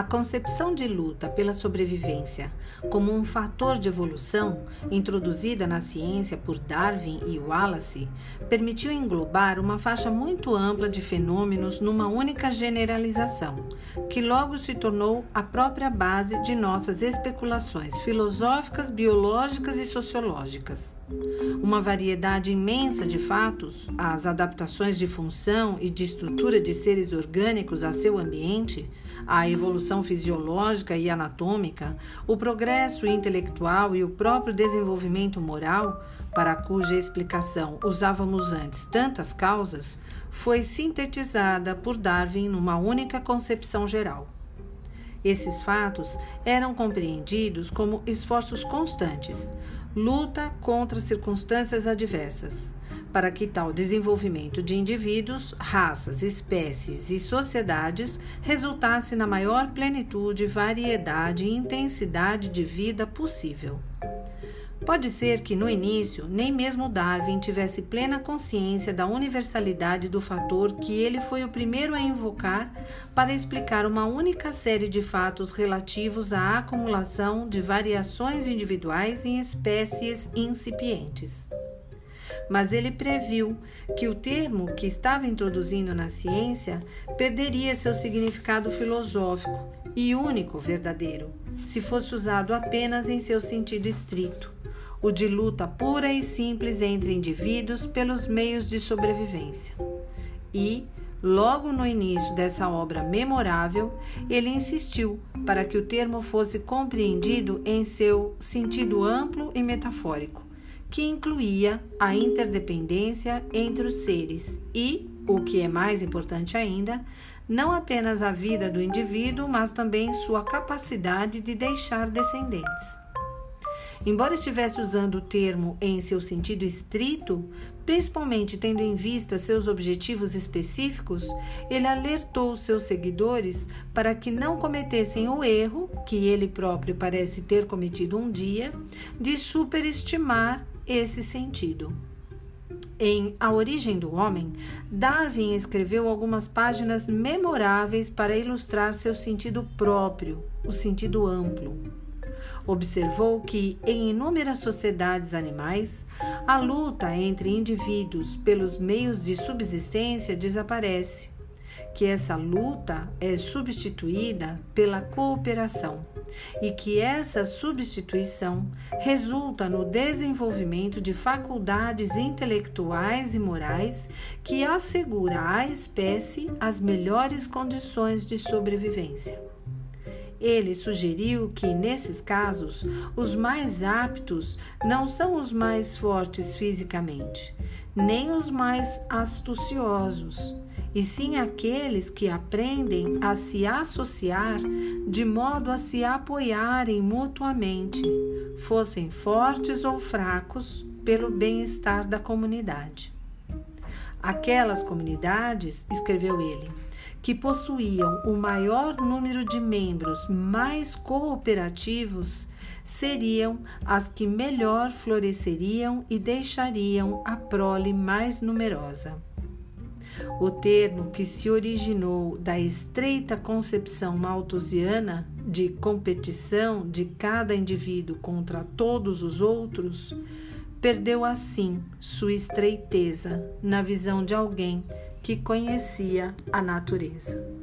A concepção de luta pela sobrevivência como um fator de evolução, introduzida na ciência por Darwin e Wallace, permitiu englobar uma faixa muito ampla de fenômenos numa única generalização, que logo se tornou a própria base de nossas especulações filosóficas, biológicas e sociológicas. Uma variedade imensa de fatos, as adaptações de função e de estrutura de seres orgânicos a seu ambiente, a evolução fisiológica e anatômica, o progresso intelectual e o próprio desenvolvimento moral, para cuja explicação usávamos antes tantas causas, foi sintetizada por Darwin numa única concepção geral. Esses fatos eram compreendidos como esforços constantes, luta contra circunstâncias adversas para que tal desenvolvimento de indivíduos, raças, espécies e sociedades resultasse na maior plenitude, variedade e intensidade de vida possível. Pode ser que no início nem mesmo Darwin tivesse plena consciência da universalidade do fator que ele foi o primeiro a invocar para explicar uma única série de fatos relativos à acumulação de variações individuais em espécies incipientes. Mas ele previu que o termo que estava introduzindo na ciência perderia seu significado filosófico e único verdadeiro, se fosse usado apenas em seu sentido estrito, o de luta pura e simples entre indivíduos pelos meios de sobrevivência. E, logo no início dessa obra memorável, ele insistiu para que o termo fosse compreendido em seu sentido amplo e metafórico que incluía a interdependência entre os seres e, o que é mais importante ainda, não apenas a vida do indivíduo, mas também sua capacidade de deixar descendentes. Embora estivesse usando o termo em seu sentido estrito, principalmente tendo em vista seus objetivos específicos, ele alertou seus seguidores para que não cometessem o erro, que ele próprio parece ter cometido um dia, de superestimar esse sentido. Em A Origem do Homem, Darwin escreveu algumas páginas memoráveis para ilustrar seu sentido próprio, o sentido amplo. Observou que, em inúmeras sociedades animais, a luta entre indivíduos pelos meios de subsistência desaparece, que essa luta é substituída pela cooperação e que essa substituição resulta no desenvolvimento de faculdades intelectuais e morais que assegura à espécie as melhores condições de sobrevivência. Ele sugeriu que, nesses casos, os mais aptos não são os mais fortes fisicamente, nem os mais astuciosos, e sim aqueles que aprendem a se associar de modo a se apoiarem mutuamente, fossem fortes ou fracos, pelo bem-estar da comunidade. Aquelas comunidades, escreveu ele, que possuíam o maior número de membros mais cooperativos seriam as que melhor floresceriam e deixariam a prole mais numerosa. O termo que se originou da estreita concepção malthusiana de competição de cada indivíduo contra todos os outros, perdeu assim sua estreiteza na visão de alguém que conhecia a natureza.